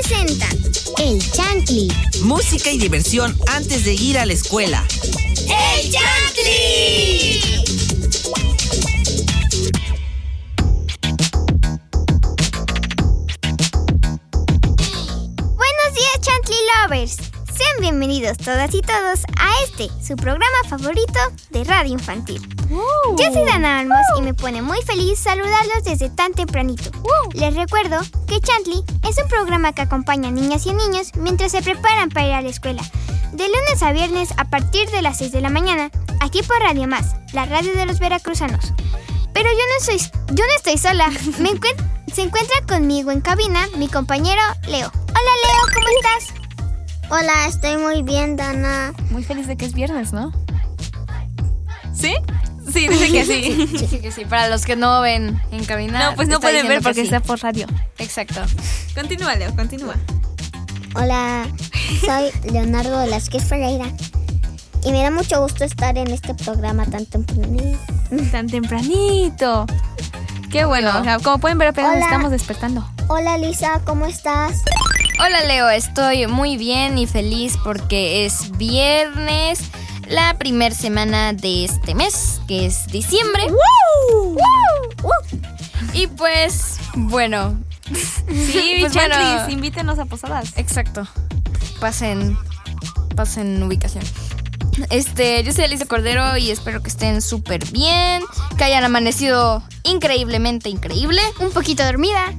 presenta El Chantli. Música y diversión antes de ir a la escuela. ¡El Chantli! Buenos días, Chantli Lovers. Sean bienvenidos todas y todos a este, su programa favorito de radio infantil. Yo soy Dana Almos y me pone muy feliz saludarlos desde tan tempranito. Les recuerdo que Chantley es un programa que acompaña a niñas y niños mientras se preparan para ir a la escuela. De lunes a viernes a partir de las 6 de la mañana, aquí por Radio Más, la radio de los veracruzanos. Pero yo no soy, yo no estoy sola. Me encuent- se encuentra conmigo en cabina mi compañero Leo. Hola Leo, ¿cómo estás? Hola, estoy muy bien, Dana. Muy feliz de que es viernes, ¿no? ¿Sí? Sí, dice que sí. Dice que sí, para los que no ven en cabina. No, pues no pueden ver porque sí. está por radio. Exacto. Continúa, Leo, continúa. Hola, soy Leonardo Velázquez Ferreira. Y me da mucho gusto estar en este programa tan temprano. Tan tempranito. Qué bueno. o sea, como pueden ver, apenas Hola. estamos despertando. Hola, Lisa, ¿cómo estás? Hola Leo, estoy muy bien y feliz porque es viernes, la primer semana de este mes, que es diciembre. Y pues, bueno. Sí, Pues invítenos a posadas. Exacto. Pasen, pasen ubicación. Este, yo soy Alicia Cordero y espero que estén súper bien, que hayan amanecido increíblemente increíble. Un poquito dormida.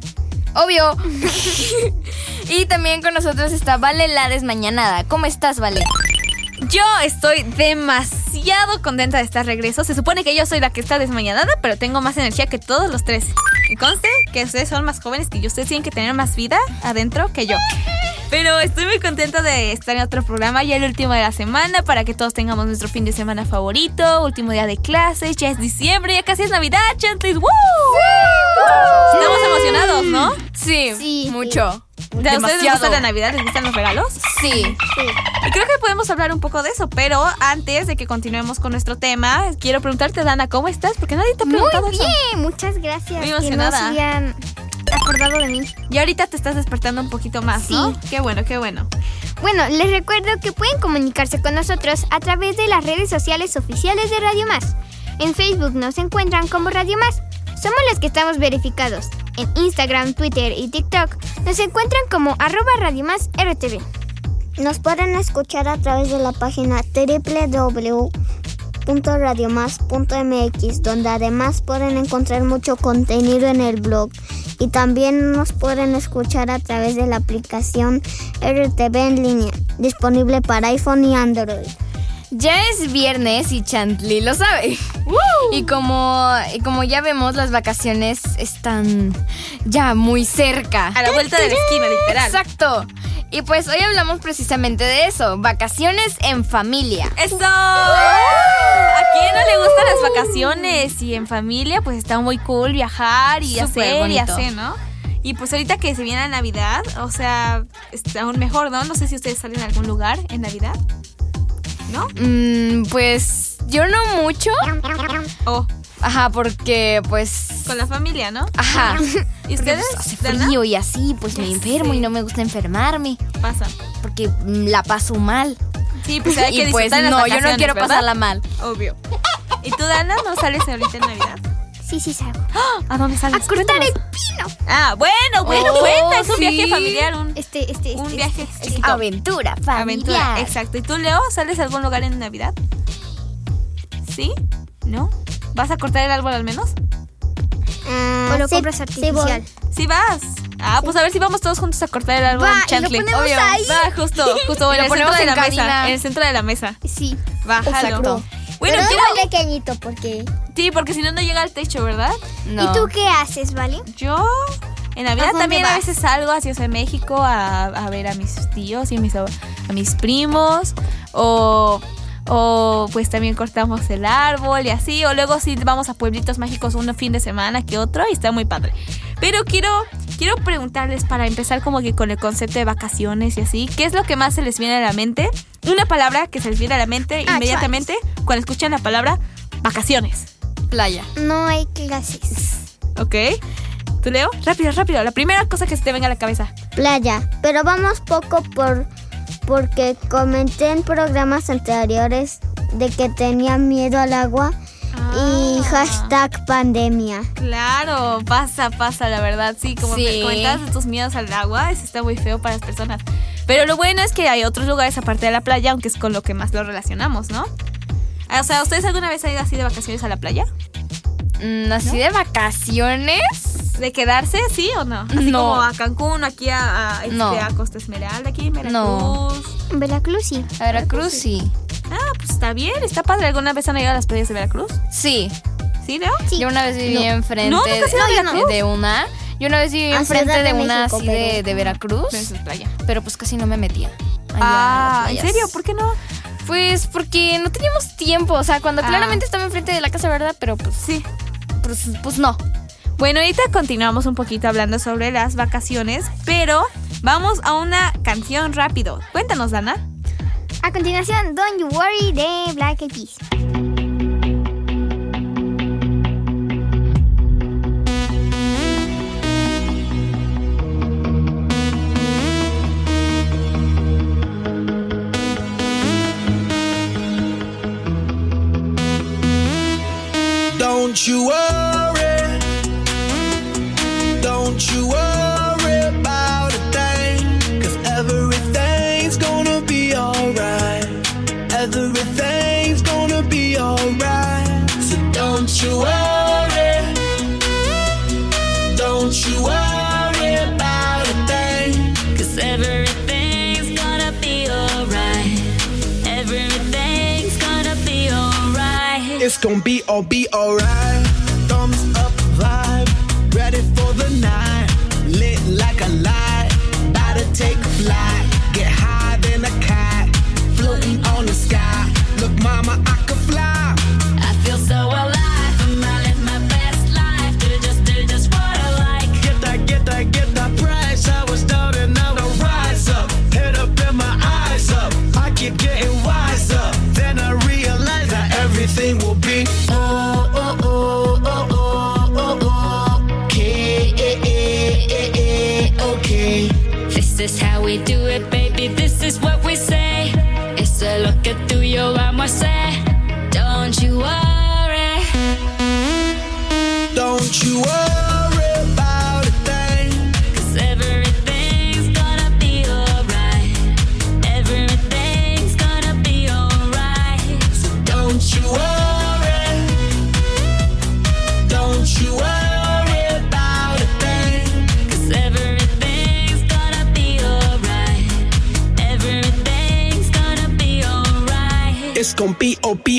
Obvio. y también con nosotros está Vale la desmañanada. ¿Cómo estás, Vale? Yo estoy demasiado contenta de estar de regreso. Se supone que yo soy la que está desmañanada, pero tengo más energía que todos los tres. Y conste que ustedes son más jóvenes que yo. Ustedes tienen que tener más vida adentro que yo. Pero estoy muy contenta de estar en otro programa, ya el último de la semana, para que todos tengamos nuestro fin de semana favorito, último día de clases, ya es diciembre, ya casi es Navidad, Chantley. ¡Woo! Estamos emocionados, ¿no? Sí, Sí. mucho. ¿A ustedes les gusta la Navidad? ¿Les gustan los regalos? Sí. Y creo que podemos hablar un poco de eso, pero antes de que continuemos con nuestro tema, quiero preguntarte, Dana, ¿cómo estás? Porque nadie te ha Muy preguntado eso. bien, muchas gracias. Muy que no emocionada. habían acordado de mí. Y ahorita te estás despertando un poquito más, ¿no? Qué bueno, qué bueno. Bueno, les recuerdo que pueden comunicarse con nosotros a través de las redes sociales oficiales de Radio Más. En Facebook nos encuentran como Radio Más. Somos los que estamos verificados. En Instagram, Twitter y TikTok nos encuentran como arroba Radio Más RTV. Nos pueden escuchar a través de la página www.radiomás.mx, donde además pueden encontrar mucho contenido en el blog. Y también nos pueden escuchar a través de la aplicación RTV en línea, disponible para iPhone y Android. Ya es viernes y Chantley lo sabe. Y como, y como ya vemos, las vacaciones están ya muy cerca. A la vuelta de la esquina, literal. Exacto. Y pues hoy hablamos precisamente de eso, vacaciones en familia. ¡Eso! ¿A quién no le gustan las vacaciones? Y en familia, pues está muy cool viajar y Súper hacer y hacer, ¿no? Y pues ahorita que se viene la Navidad, o sea, está aún mejor, ¿no? No sé si ustedes salen a algún lugar en Navidad. ¿No? Mm, pues yo no mucho. O Ajá, porque pues... con la familia, ¿no? Ajá. ¿Y Porque, ustedes? pues, hace frío y así, pues me enfermo y no me gusta enfermarme. Pasa. Porque mm, la paso mal. Sí, pues hay que y pues las no, yo no quiero ¿verdad? pasarla mal. Obvio. ¿Y tú, Dana, no sales ahorita en Navidad? Sí, sí, salgo. ¿A dónde sales? A cortar el pino. Ah, bueno, bueno, Oh, cuenta. Es un sí. viaje familiar, un Este, este, Un este, viaje este, chiquito. Aventura familiar. aventura. Exacto. ¿Y tú, Leo, sales a algún lugar en Navidad? ¿Sí? ¿No? ¿Vas a cortar el árbol al menos? Ah, O lo sí, compras artificial. Sí vas. Ah, pues a ver si vamos todos juntos a cortar el árbol Va, y lo Chantley. ponemos Obvio. ahí. Va, justo, justo en lo el centro ponemos de en la mesa. En el centro de la mesa. Sí. Va, jalo. Bueno, Pero quiero... muy pequeñito porque Sí, porque si no, no llega al techo, ¿verdad? No. ¿Y tú qué haces, vale? Yo en Navidad ¿A también a vas? veces salgo hacia Ciudad de México a, a ver a mis tíos y a mis, a mis primos o, o pues también cortamos el árbol y así o luego sí vamos a pueblitos mágicos un fin de semana que otro y está muy padre. Pero quiero quiero preguntarles para empezar como que con el concepto de vacaciones y así, ¿qué es lo que más se les viene a la mente? Una palabra que se les viene a la mente Ah, inmediatamente cuando escuchan la palabra vacaciones. Playa. No hay clases. ¿Ok? ¿Tú, Leo? Rápido, rápido. La primera cosa que se te venga a la cabeza. Playa, pero vamos poco por porque comenté en programas anteriores de que tenía miedo al agua y Ah. hashtag pandemia. Claro, pasa, pasa, la verdad. Sí, como Sí. me comentabas de tus miedos al agua, eso está muy feo para las personas. Pero lo bueno es que hay otros lugares aparte de la playa, aunque es con lo que más lo relacionamos, ¿no? Ah, O sea, ¿ustedes alguna vez han ido así de vacaciones a la playa? Mm, Así de vacaciones. ¿De quedarse, sí o no? Así No. como a Cancún, aquí a, a, este, No. a Costa Esmeralda, aquí en Veracruz. No. Veracruz sí. A Veracruz sí. Ah, pues está bien, está padre. ¿Alguna vez han ido a las playas de Veracruz? Sí. ¿Sí, Leo? Sí. Yo una vez viví No. enfrente No, de una. Yo una vez viví A enfrente de, una México, así de, de Veracruz. Playa. Pero pues casi no me metía. allá Ah, ¿en serio? ¿Por qué no? Pues porque no teníamos tiempo. O sea, cuando Ah. claramente estaba enfrente de la casa, ¿verdad? Pero pues, Sí. pues, pues no. Bueno, ahorita continuamos un poquito hablando sobre las vacaciones, pero vamos a una canción rápido. Cuéntanos, Dana. A continuación, Don't You Worry de Black Eyed Peas. Will be oh oh oh oh oh oh oh. Okay. This is how we do it, baby. This is what we say. It's a look at through your armor, say. Gonna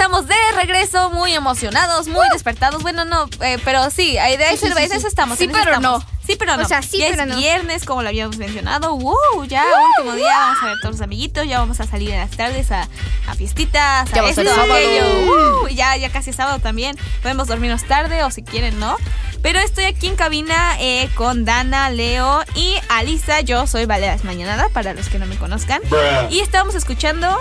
estamos de regreso, muy emocionados, muy despertados. Bueno, no, eh, pero sí, ahí de eso, de eso estamos. Sí, en pero estamos. no. Sí, pero no. O sea, sí, ya pero es no. viernes, como lo habíamos mencionado. ¡Wow! Ya, último día, vamos a ver todos los amiguitos. Ya vamos a salir en las tardes a, a fiestitas, a Ya esto, a sábado. aquello. ¡Uh! ya, ya casi es sábado también. Podemos dormirnos tarde o si quieren, ¿no? Pero estoy aquí en cabina eh, con Dana, Leo y Alisa. Yo soy Valeras Mañanada, para los que no me conozcan. Y estábamos escuchando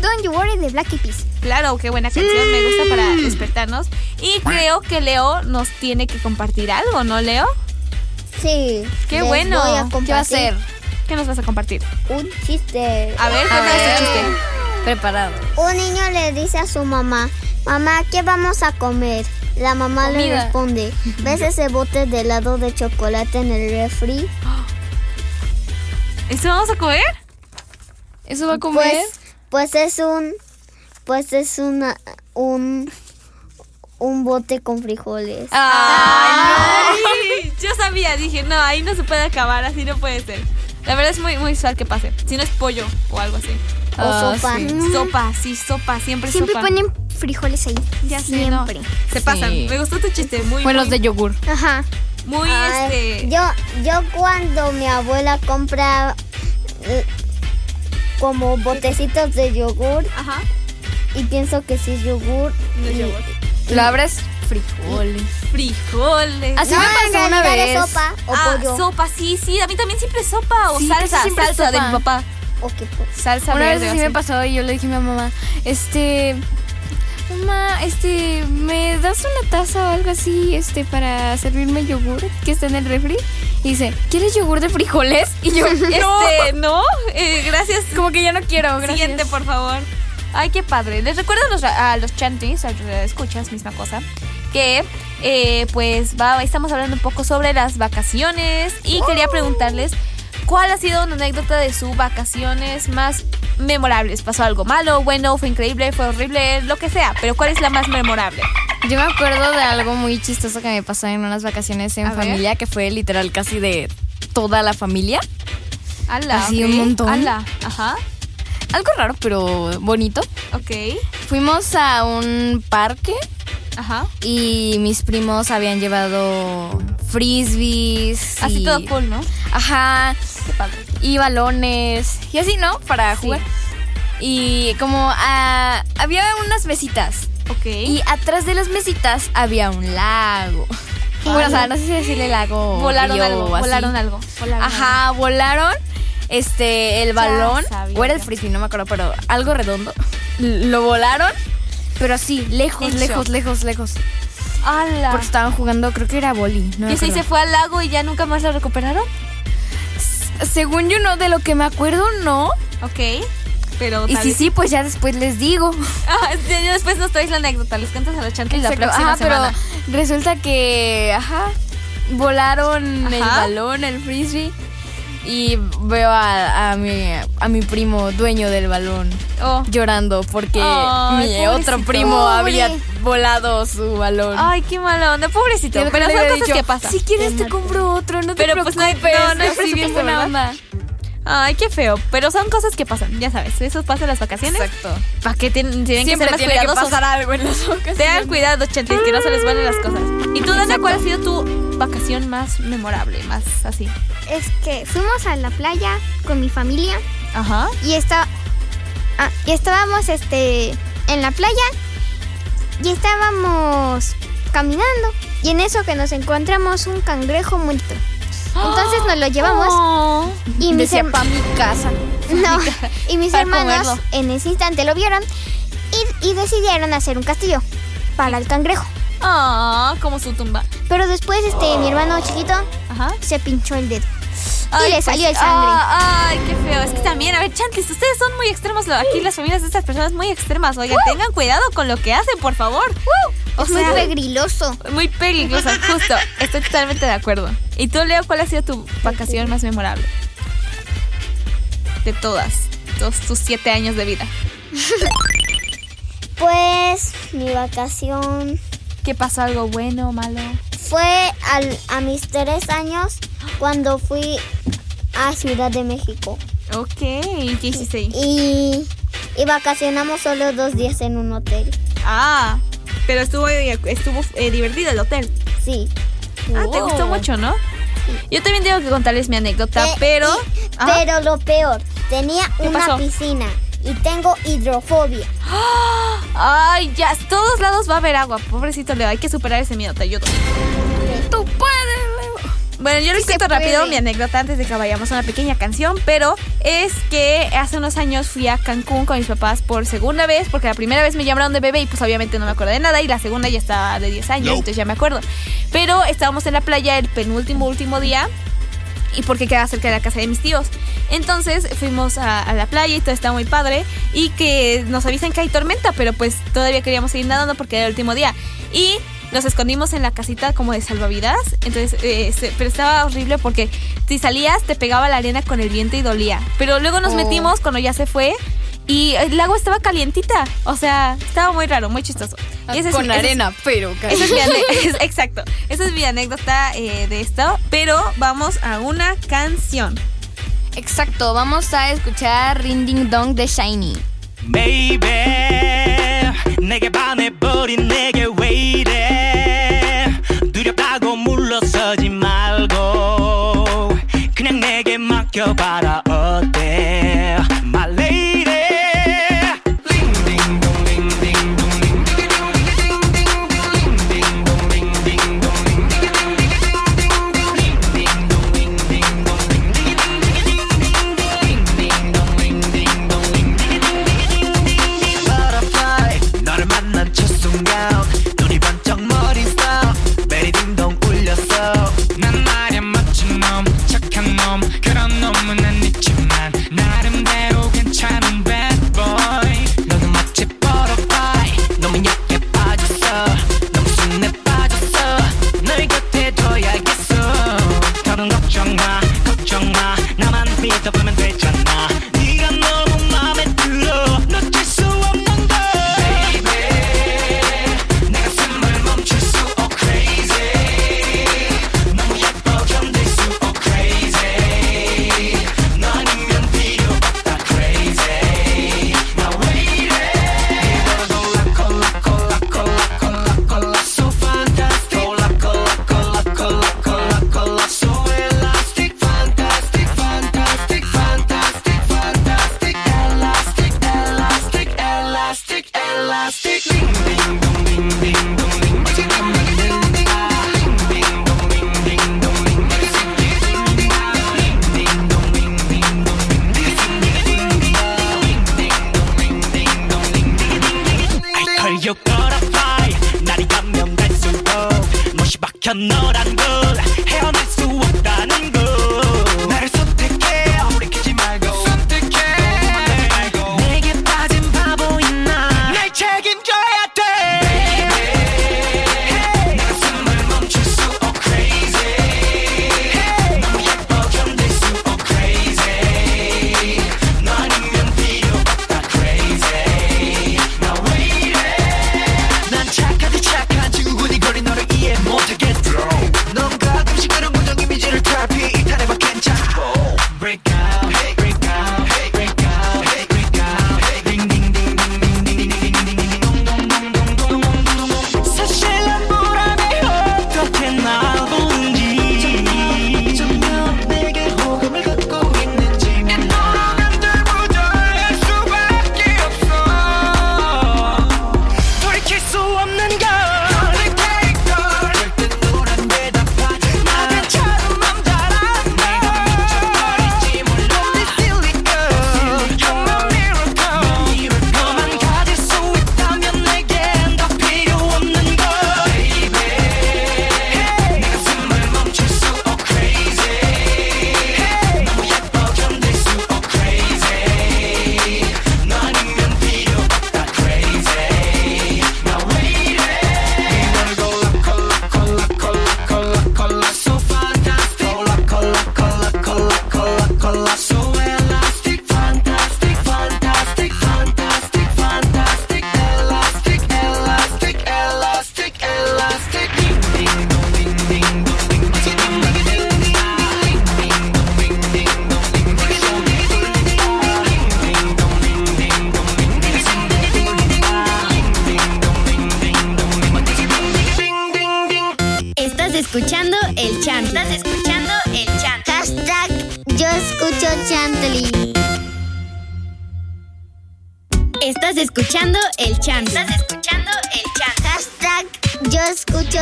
Don't You Worry de Black Eyed Peas. Claro, qué buena canción, me gusta para despertarnos. Y creo que Leo nos tiene que compartir algo, ¿no, Leo? Sí. Qué les bueno. voy a ¿Qué va a hacer? ¿Qué nos vas a compartir? Un chiste. A ver, cuéntanos ver. tu chiste. Preparado. Un niño le dice a su mamá, mamá, ¿qué vamos a comer? La mamá le responde, ¿ves ese bote de helado de chocolate en el refri? ¿Eso vamos a comer? ¿Eso va a comer? Pues, pues es un, pues es una, un, un bote con frijoles. Ay, no. Yo sabía, dije, no, ahí no se puede acabar, así no puede ser. La verdad es muy, muy usual que pase. Si no es pollo o algo así. o Ah, sopa. sí. Sopa, sí, sopa, siempre, Siempre sopa. ponen frijoles ahí. Ya sé, no. Siempre. Se pasan. Sí. Me gustó tu chiste, muy, Bueno, los de yogur. Ajá. muy, Ay, este... yo, yo cuando mi abuela compra como botecitos de yogur Ajá. y pienso que sí es yogur. No es y- yogur. Lo abres, frijoles. Frijoles. Así No, me en pasó una vez. sopa o ah, pollo. sopa, sí, sí. A mí también siempre es sopa o Sí, salsa. salsa de mi papá. ¿O qué pues? Salsa Una vez verde. así me pasó y yo le dije a mi mamá, este, mamá, este, ¿me das una taza o algo así, este, para servirme yogur que está en el refri? Y dice, ¿quieres yogur de frijoles? Y yo, Este, no, eh, gracias. como que ya no quiero, gracias. Siguiente, por favor. Ay, qué padre. Les recuerdo a los, a los chantis, a los escuchas, misma cosa, que eh, pues va, estamos hablando un poco sobre las vacaciones y quería preguntarles cuál ha sido una anécdota de sus vacaciones más memorables. ¿Pasó algo malo, bueno, fue increíble, fue horrible, lo que sea? Pero ¿cuál es la más memorable? Yo me acuerdo de algo muy chistoso que me pasó en unas vacaciones en A ver. familia, que fue literal casi de toda la familia. Ala, Así un montón. Ala, ajá, Algo raro, pero bonito. ok, Fuimos a un parque ajá. y mis primos habían llevado frisbees. Así y- todo cool, ¿no? Ajá. Y balones. Y así, ¿no? Para Sí. jugar. Y como ah, había unas mesitas. Ok. Y atrás de las mesitas había un lago. Bueno, o sea, no sé si decirle lago. volaron río algo, volaron algo. volaron algo. Ajá, volaron este el balón sabía o era el frisbee, no me acuerdo, pero algo redondo. Lo volaron, pero así, lejos, lejos, lejos, lejos. Porque estaban jugando, creo que era boli. No ¿Y si se fue al lago y ya nunca más lo recuperaron? Según yo no, de lo que me acuerdo no. Ok. Pero Y si vez- sí, pues ya después les digo. Ah, después nos traes la anécdota, les cuentas a los chantes la próxima Ajá, semana. pero resulta que, ajá, volaron el balón, el frisbee. Y veo a, a mi, a mi primo, dueño del balón, Oh. llorando porque mi otro primo Pobre. había volado su balón. Ay, qué mala onda, pobrecito. Pero son cosas que pasan. Si quieres te compro otro, no te Pero, pues, no hay- preocupes. no, no hay presupuesto. Ay, qué feo. Pero son cosas que pasan, ya sabes. Eso pasa en las vacaciones. Exacto. ¿Para qué tienen, tienen que Siempre ser más tiene que cuidadosos? pasar algo en las ocasiones. Tengan cuidado, chantes, que no se les vuelen las cosas. ¿Y tú, Dana, cuál ha sido tu vacación más memorable? Más así. Es que fuimos a la playa con mi familia Ajá. y está ah, y estábamos este en la playa y estábamos caminando y en eso que nos encontramos un cangrejo muerto. Entonces nos lo llevamos Oh. y mis, Decía pa' mi casa. no, y mis hermanos comerlo. en ese instante lo vieron y, y decidieron hacer un castillo para el cangrejo. Ah, como su tumba. Pero después este mi hermano chiquito Ajá. se pinchó el dedo. Ay, le pues, salió el sangre. ah, ay, qué feo. Es que también, a ver, Chantis, ustedes son muy extremos. Aquí las familias de estas personas muy extremas. Oigan, tengan cuidado con lo que hacen, por favor. O es muy pegriloso. muy peligroso, justo. Estoy totalmente de acuerdo. ¿Y tú, Leo, cuál ha sido tu vacación más memorable? De todas. Todos tus siete años de vida. Pues mi vacación ¿Qué pasó? ¿Algo bueno o malo? Fue al- a mis tres años cuando fui a Ciudad de México. Ok, ¿qué hiciste ahí? Y, y vacacionamos solo dos días en un hotel. Ah, pero estuvo, estuvo eh, divertido el hotel. Sí. Ah, te Oh. gustó mucho, ¿no? Yo también tengo que contarles mi anécdota, Eh, pero... y- pero lo peor, tenía ¿Qué una pasó? piscina y tengo hidrofobia. Ay, ya, todos lados va a haber agua. Pobrecito Leo, hay que superar ese miedo, te ayudo. Tú puedes, Leo. Bueno, yo les sí cuento rápido mi anécdota antes de que vayamos a una pequeña canción, pero es que hace unos años fui a Cancún con mis papás por segunda vez, porque la primera vez me llamaron de bebé y pues obviamente no me acuerdo de nada, y la segunda ya estaba de 10 años, entonces ya me acuerdo. Pero estábamos en la playa el penúltimo, último día y porque queda cerca de la casa de mis tíos. Entonces fuimos a, la playa y todo estaba muy padre y que nos avisan que hay tormenta, pero pues todavía queríamos seguir nadando porque era el último día. Y nos escondimos en la casita como de salvavidas, entonces, eh, pero estaba horrible porque si salías te pegaba la arena con el viento y dolía. Pero luego nos oh. metimos cuando ya se fue y el agua estaba calientita. O sea, estaba muy raro, muy chistoso. Ah, ese con es, arena, ese pero esa es Exacto. Esa es mi anécdota eh, de esto. Pero vamos a una canción. Exacto, vamos a escuchar Rinding Dong de Shiny. Baby, 내게 반해버린 내게 왜 이래 두렵다고 물러서지 말고 그냥 내게 맡겨봐라 켜 no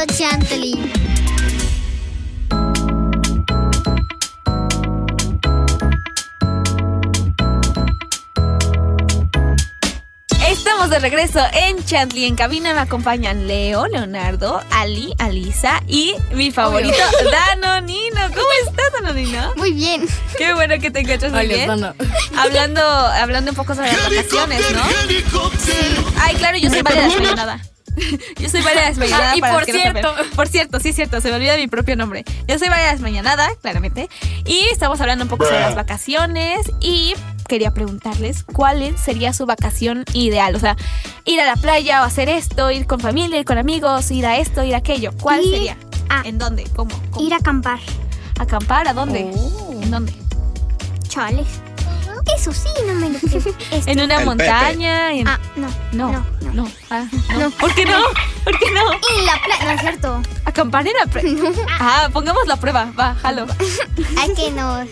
Chantley. Estamos de regreso en Chantley en cabina. Me acompañan Leo, Leonardo, Ali, Alisa y mi favorito, Danonino. ¿Cómo estás, Danonino? Muy bien. Qué bueno que te encuentras muy bien. Hablando, hablando un poco sobre las vacaciones, ¿no? Ay, claro, yo soy María Desmayonada. Yo soy Valia Desmayonada. Ah, y por no cierto. por cierto, sí es cierto, se me olvida mi propio nombre. Yo soy Valia Desmayonada, claramente. Y estamos hablando un poco sobre las vacaciones y quería preguntarles cuál sería su vacación ideal. O sea, ir a la playa o hacer esto, ir con familia, ir con amigos, ir a esto, ir a aquello. ¿Cuál Ir sería? a- ¿En dónde? ¿Cómo? ¿Cómo? Ir a acampar. ¿Acampar? ¿A dónde? ¿En dónde? Chales. Eso sí, no me lo creo. Este- ¿En una montaña? En... Ah, no. No, No, no. no. Ah, no. ¿Por qué no? ¿Por qué no? En la playa, no es cierto. Acampar en la pre- Ah, pongamos la prueba. Va, jalo. Hay que nos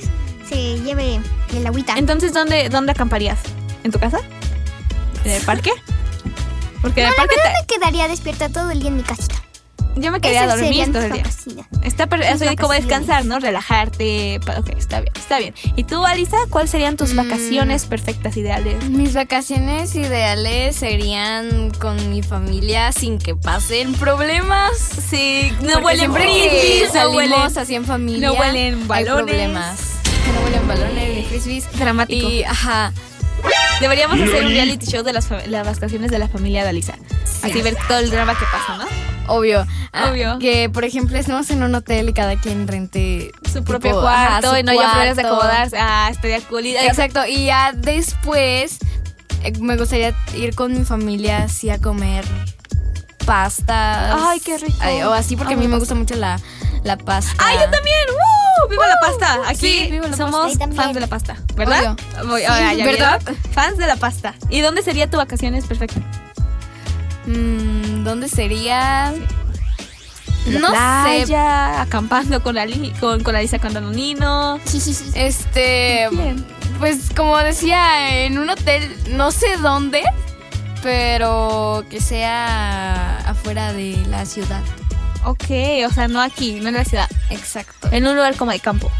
se lleve el agüita. Entonces, ¿dónde, ¿dónde acamparías? ¿En tu casa? ¿En el parque? Porque en no, el la parque verdad te- me quedaría despierta todo el día en mi casita. Yo me quedaría a dormir todo el día. Está eso de como descansar, ¿no? Relajarte. Ok, está bien, está bien. ¿Y tú, Alisa, cuáles serían tus Mm. vacaciones perfectas, ideales? Mis vacaciones ideales serían con mi familia sin que pasen problemas. Sí, no Porque huelen frisbees, no huelen así en familia. no huelen hay balones. problemas. Que no huelen balones ni frisbees. dramático. Y, ajá. Deberíamos hacer un reality show de las, las vacaciones de la familia de Alisa. Así ver todo el drama que pasa, ¿no? Obvio. Ah, Obvio. Que, por ejemplo, estemos en un hotel y cada quien rente Su propio tipo, cuarto ajá, su y no haya problemas de acomodarse. Ah, estaría cool. Y- Exacto. Y ya después eh, me gustaría ir con mi familia así a comer pastas. Ay, qué rico. Ay, o así porque a mí me gusta mucho la, la pasta. ¡Ay, yo también! ¡Woo! ¡Viva la pasta! Aquí Sí, viva la somos pasta. Fans de la pasta, ¿verdad? Voy- ahora, ¿ya ¿verdad? vieron? Fans de la pasta. ¿Y dónde sería tu vacaciones perfecta? Mm, ¿Dónde sería? La No sé. playa, acampando con, Ali, con, con Alisa con Danonino. Sí, sí, sí. Este, Bien. pues como decía, en un hotel, no sé dónde, pero que sea afuera de la ciudad. Ok, o sea, no aquí, no en la ciudad. Exacto. En un lugar como de campo.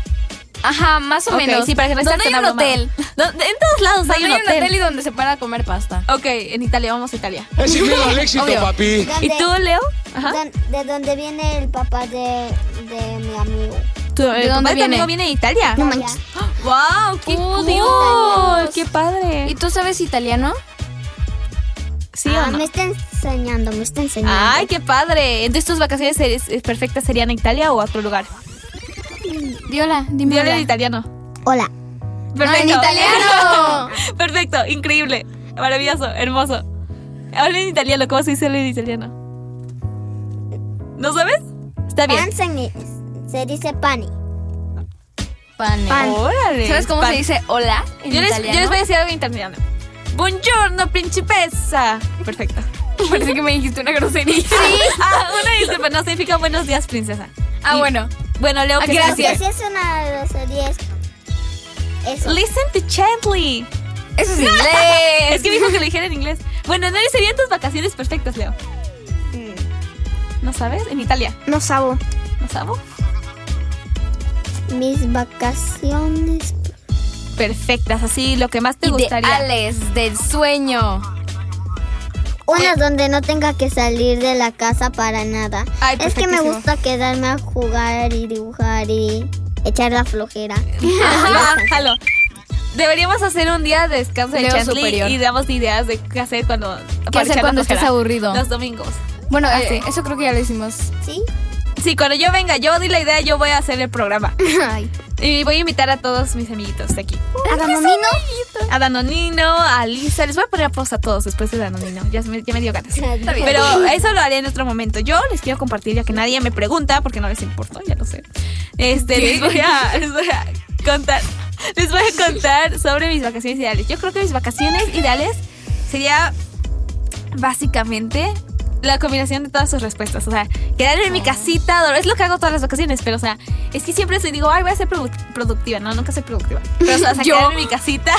Ajá, más o menos. sí, para que no ¿Dónde hay un abrumado. hotel? ¿Dónde- En todos lados hay ¿Dónde un hotel. y donde se para a comer pasta? Ok, en Italia, vamos a Italia. Es sin miedo al éxito, Obvio. papi. ¿Y ¿Dónde- tú, Leo? Ajá. ¿De dónde viene el papá de, de mi amigo? ¿Tu, ¿De dónde tu viene? amigo viene de Italia? No manches. ¡Wow! ¡Qué cool! Italianos. ¡Qué padre! ¿Y tú sabes italiano? ¿Sí Ah, o no? me está enseñando, me está enseñando. ¡Ay, qué padre! Entonces, ¿tus vacaciones eh, perfectas serían en Italia o a otro lugar? Viola, dime. Dile hola. en italiano. Hola. Perfecto. en italiano. Perfecto, increíble, maravilloso, hermoso. Habla en italiano, ¿cómo se dice habla en italiano? ¿No sabes? Está bien. Pan se, dice pani. Pane. Órale. ¿Sabes cómo Pan. se dice hola en Yo les, italiano? yo les voy a decir algo en italiano. Buongiorno, principessa. Perfecto. Parece que me dijiste una grosería. Ah, una disculpa, no significa buenos días, princesa. Ah, Y- bueno. Bueno, Leo, Ah, ¿qué gracias. Si es una grosería, es eso. Listen to Chantley. Eso es inglés. Es que me dijo que lo dijera en inglés. Bueno, ¿no serían tus vacaciones perfectas, Leo? ¿No sabes? En Italia. No sabo. ¿No sabo? Mis vacaciones. Perfectas, así lo que más te gustaría. Ideales del sueño. Una donde no tenga que salir de la casa para nada. Ay, es que me gusta quedarme a jugar y dibujar y echar la flojera. Jalo. Deberíamos hacer un día de descanso de Chantley superior. y damos ideas de qué hacer cuando ¿Qué hacer cuando estés aburrido? Los domingos. Bueno, Ah, eh, sí. eso creo que ya lo hicimos. ¿Sí? Sí, cuando yo venga, yo di la idea, yo voy a hacer el programa. Ay. Y voy a invitar a todos mis amiguitos de aquí. ¿A Danonino? A Danonino, a Lisa. Les voy a poner a pausa a todos después de Danonino. Ya, me, ya me dio ganas. Pero eso lo haré en otro momento. Yo les quiero compartir, ya que nadie me pregunta, porque no les importa, ya lo sé. Este, les voy, a, les voy a contar. Les voy a contar sobre mis vacaciones ideales. Yo creo que mis vacaciones ideales sería básicamente la combinación de todas sus respuestas. O sea, quedarme en mi casita, es lo que hago todas las vacaciones, pero o sea, es que siempre soy, digo, ay, voy a ser produ- productiva. No, nunca soy productiva. Pero o sea, Yo. quedarme en mi casita.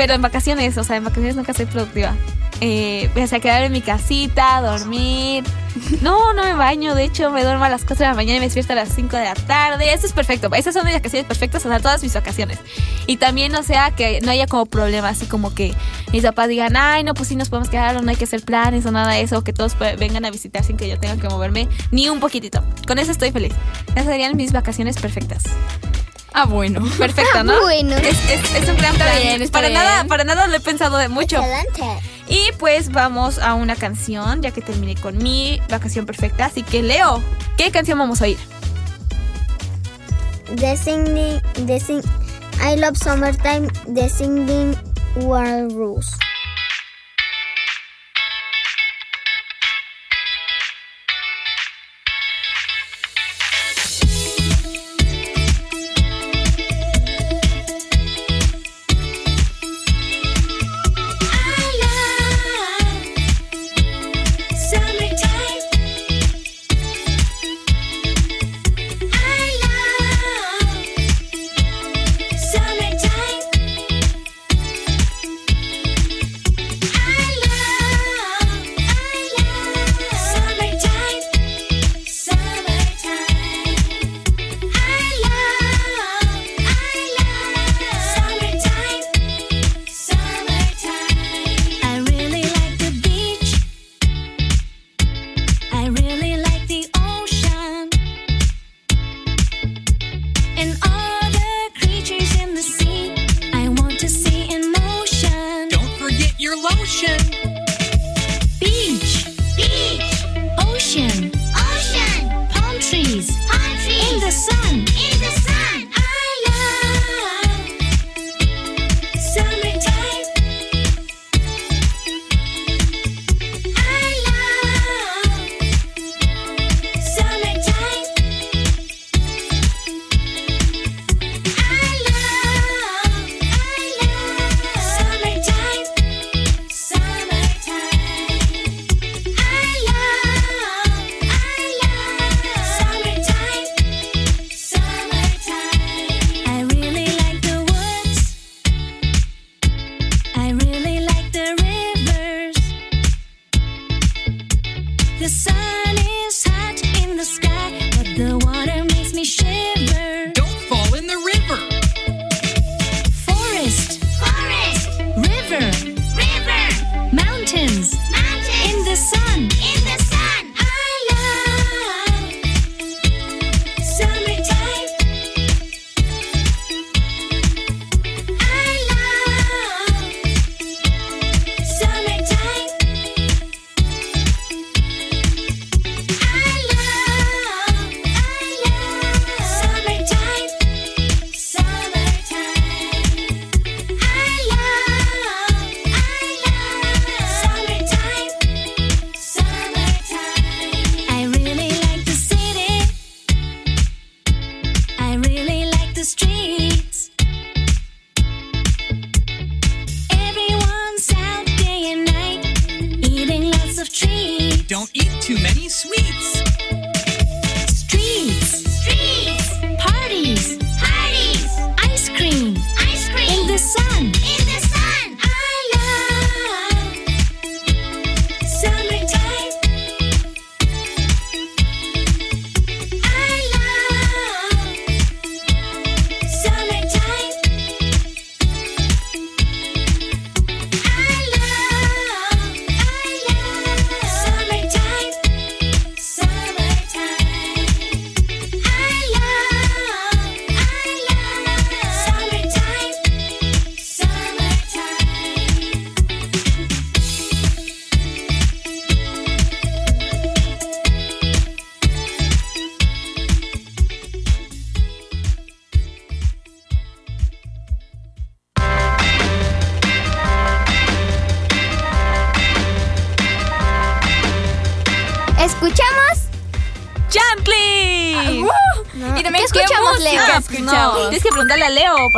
Pero en vacaciones, o sea, en vacaciones nunca soy productiva. Eh, o sea, quedarme en mi casita, dormir, No, no me baño. De hecho, me duermo a las 4 de la mañana y me despierto a las 5 de la tarde. Eso es perfecto. Esas son mis vacaciones perfectas, o sea, todas mis vacaciones. Y también, o sea, que no haya como problemas, así como que mis papás digan, ay, no, pues sí nos podemos quedar, o no hay que hacer planes o nada de eso, o que todos vengan a visitar sin que yo tenga que moverme ni un poquitito. Con eso estoy feliz. Esas serían mis vacaciones perfectas. Ah, bueno. Perfecto, ¿no? Bueno. Es, es- es un plan bien, está para bien. nada, para nada lo he pensado de mucho. Excelente. Y pues vamos a una canción, ya que terminé con mi vacación perfecta. Así que Leo, ¿qué canción vamos a oír? The singing, the sing, I love summertime, the singing world rules.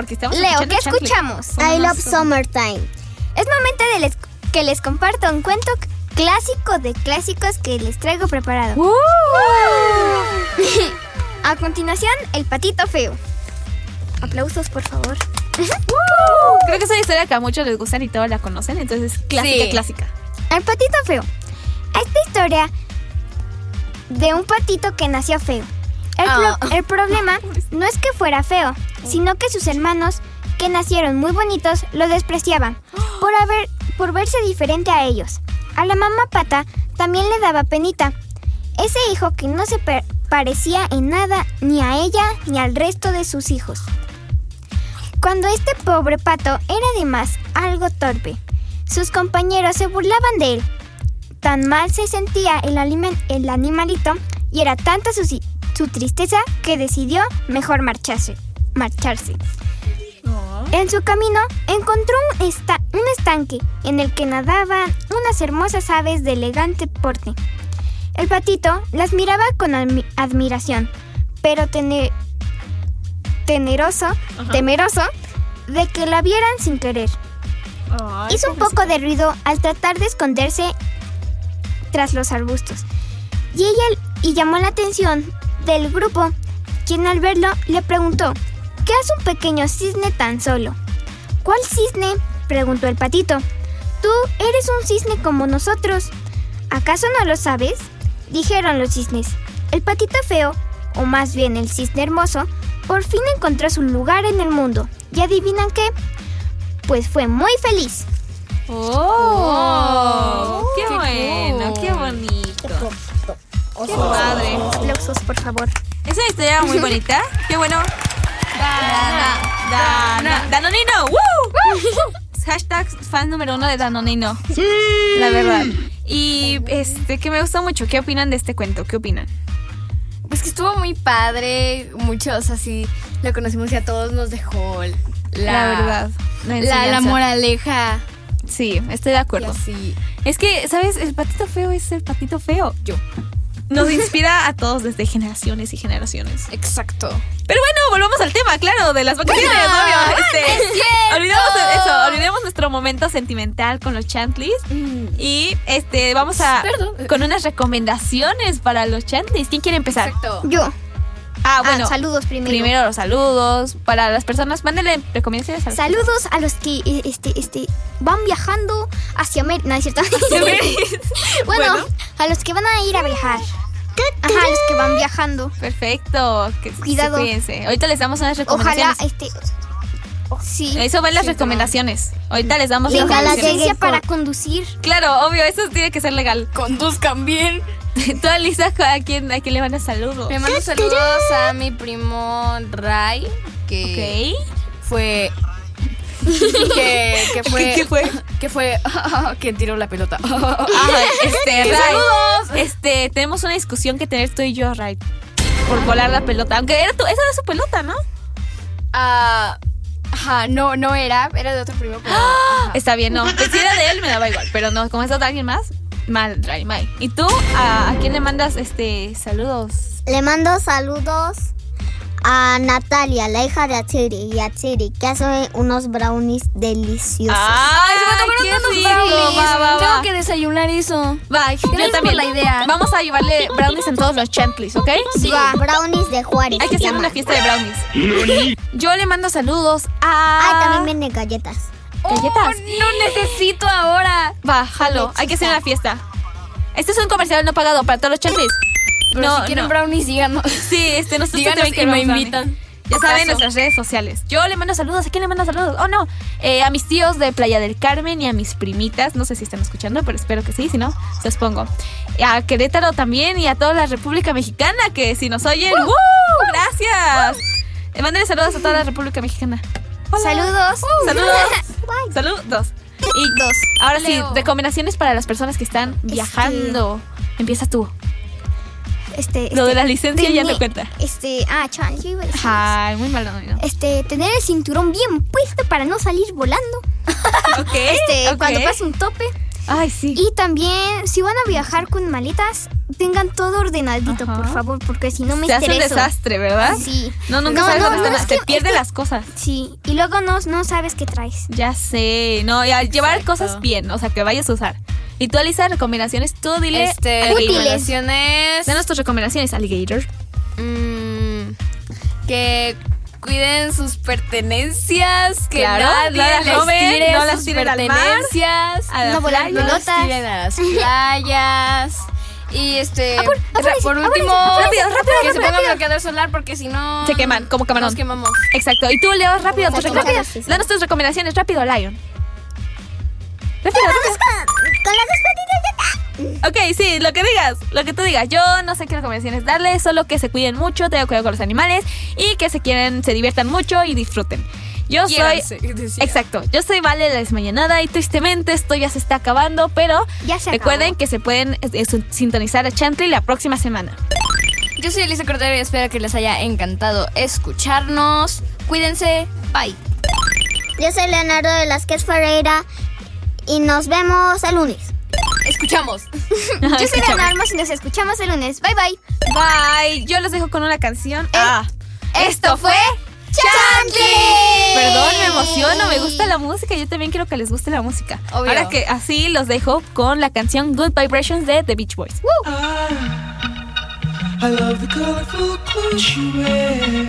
Porque estamos Leo, ¿qué escuchamos? I love summertime. Es momento de les- que les comparto un cuento clásico de clásicos que les traigo preparado. Uh. A continuación, el patito feo. Aplausos, por favor. Creo que es una historia que a muchos les gustan y todos la conocen, entonces clásica, Sí. clásica. El patito feo. Esta historia de un patito que nació feo. El, pro- Ah. el problema no es que fuera feo, sino que sus hermanos, que nacieron muy bonitos, lo despreciaban por, haber, por verse diferente a ellos. A la mamá pata también le daba penita. Ese hijo que no se parecía en nada ni a ella ni al resto de sus hijos. Cuando este pobre pato era además algo torpe, sus compañeros se burlaban de él. Tan mal se sentía el, animalito y era tanta su, su tristeza que decidió mejor marcharse. marcharse. En su camino encontró un, esta- un estanque en el que nadaban unas hermosas aves de elegante porte. El patito las miraba con admi- admiración, pero tene- teneroso, temeroso de que la vieran sin querer. Hizo un poco de ruido al tratar de esconderse tras los arbustos. Y ella y llamó la atención del grupo, quien al verlo le preguntó, ¿qué hace un pequeño cisne tan solo? ¿Cuál cisne? preguntó el patito. Tú eres un cisne como nosotros. ¿Acaso no lo sabes? Dijeron los cisnes. El patito feo, o más bien el cisne hermoso, por fin encontró su lugar en el mundo. ¿Y adivinan qué? Pues fue muy feliz. ¡Oh! ¡Qué, qué bueno! cool. ¡Qué bonito! ¡Qué padre! Aplausos, por favor. Es una historia muy bonita. ¡Qué bueno! Dana, Dana, Danonino. ¡Woo! Hashtag fan número uno de Danonino. La verdad. Y este, que me gustó mucho. ¿Qué opinan de este cuento? ¿Qué opinan? Pues que estuvo muy padre. Muchos así lo conocimos y a todos nos dejó la, La, verdad. La, La, la moraleja. Sí, estoy de acuerdo. así. Es que, ¿sabes? El patito feo es el patito feo. Yo. Nos inspira a todos desde generaciones y generaciones. Exacto. Pero bueno, volvamos al tema, claro, de las vacaciones, obvio. Este, olvidemos eso, olvidemos nuestro momento sentimental con los Chantleys. Y este, vamos a Perdón. con unas recomendaciones para los Chantleys. ¿Quién quiere empezar? Exacto. Yo. Ah, bueno. saludos primero. Primero los saludos para las personas. Mándenle recomendaciones a las Saludos a los que eh, este, este, van viajando hacia América. No, es cierto. bueno, Bueno. a los que van a ir a viajar. Ajá, a los que van viajando. Perfecto. Que Cuidado. Cuídense. Ahorita les damos unas Ojalá, recomendaciones. este. Sí. Eso van las recomendaciones. Ahorita les damos las recomendaciones. para conducir. Claro, obvio, eso tiene que ser legal. Conduzcan bien. Tú, Alisa, ¿a quién, a quién le mandas saludos? Le mando saludos a mi primo Ray, que Ok. fue. que, que fue. ¿Qué fue? Que fue. que tiró la pelota. Ajá, este, Ray, Este, tenemos una discusión que tener tú y yo, Ray. Por volar la pelota. Aunque era tu, esa era su pelota, ¿no? Ah, ajá, no, no era, era de otro primo. Pero, ajá. Está bien, no. Si era de él, me daba igual. Pero no, como es de alguien más, mal, Ray, mal. ¿Y tú? ¿A, a quién le mandas este saludos? Le mando saludos a Natalia, la hija de Atsiri, y Atsiri, que hace unos brownies deliciosos. ¡Ay, qué rico! Va, va, va. Tengo que desayunar eso. Va, yo también. la idea. Vamos a llevarle brownies en todos los chantleys, ¿ok? Sí, brownies de Juárez. Hay que se hacer una fiesta de brownies. Yo le mando saludos a. Ay, también venden galletas. ¿Galletas? Oh, no necesito ahora. Va, jalo. Hay que hacer una fiesta. Este es un comercial no pagado para todos los chantleys. Pero no, si quieren no. brownies, díganos. Sí, este, nosotros Díganos queremos me invitan. Ya saben, nuestras redes sociales. Yo le mando saludos. ¿A quién le mando saludos? Oh, no. Eh, a mis tíos de Playa del Carmen y a mis primitas. No sé si están escuchando, pero espero que sí. Si no, se los pongo. A Querétaro también y a toda la República Mexicana, que si nos oyen, ¡Woo! ¡Gracias! Eh, mándenle saludos a toda la República Mexicana. Saludos. Saludos. Saludos. Y Dos. ahora sí, Leo. recomendaciones para las personas que están viajando. Empieza tú. Este, Lo de este, la licencia ya no cuenta. Este, ah, chaval, yo iba a decir. Ay, muy malo. ¿no? Este, tener el cinturón bien puesto para no salir volando. Ok. Este, cuando pase un tope. Ay, sí. Y también, si van a viajar con maletas, tengan todo ordenadito, Ajá. por favor, porque si no me Se hace un desastre, ¿verdad? Sí. No, nunca No, sabes no, dónde no, están. es Te pierden es que- las cosas. Sí, y luego no, no sabes qué traes. Ya sé. No, ya, llevar cosas bien, o sea, que vayas a usar. Y tú, Alisa, recomendaciones. Tú dile. Este, recomendaciones. Danos tus recomendaciones, Alligator. Mm, que cuiden sus pertenencias, que Claro, nadie no las les roben, tire no las sus tiren al mar, pertenencias, a no volar no las pelotas. tiren a las playas. Y este, Apur- por último, rápido, rápido, que se ponga bloqueador solar porque si no Se queman, como camarón. Nos quemamos. Exacto. Y tú, Leo, rápido, tus Rápido, recomendaciones. sí, sí. Danos tus recomendaciones, rápido, Lion. Rápido, rápido. Con las dos patitas de Ok, sí, lo que digas, lo que tú digas. Yo no sé qué recomendaciones darles, solo que se cuiden mucho, tengan cuidado con los animales y que se quieren, se diviertan mucho y disfruten. Yo soy. decía. Exacto, yo soy Vale la desmañanada y tristemente esto ya se está acabando, pero Ya se recuerden acabó. que se pueden eh, sintonizar a Chantley la próxima semana. Yo soy Elisa Cordero y espero que les haya encantado escucharnos. Cuídense. Bye. Yo soy Leonardo de Lasquez Ferreira y nos vemos el lunes. Escuchamos. Yo soy Escuchamos. Dana Almos y nos escuchamos el lunes. Bye bye. Bye. Yo los dejo con una canción. ah, Esto fue ¡Chantley! Perdón, me emociono, me gusta la música. Yo también quiero que les guste la música. Obvio. Ahora que así los dejo con la canción Good Vibrations de The Beach Boys. I love the colorful clothes you wear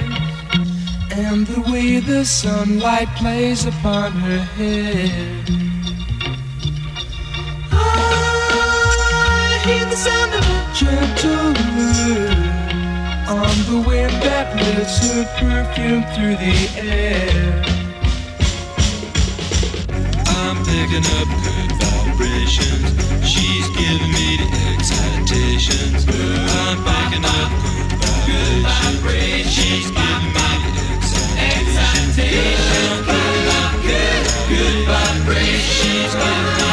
and the way the sunlight plays upon her hair. The sound of a gentle on the wind that lifts her perfume through the air. I'm picking up good vibrations. She's giving me the excitations. I'm picking up good vibrations. She's giving me the excitations. I'm picking up good, good vibrations.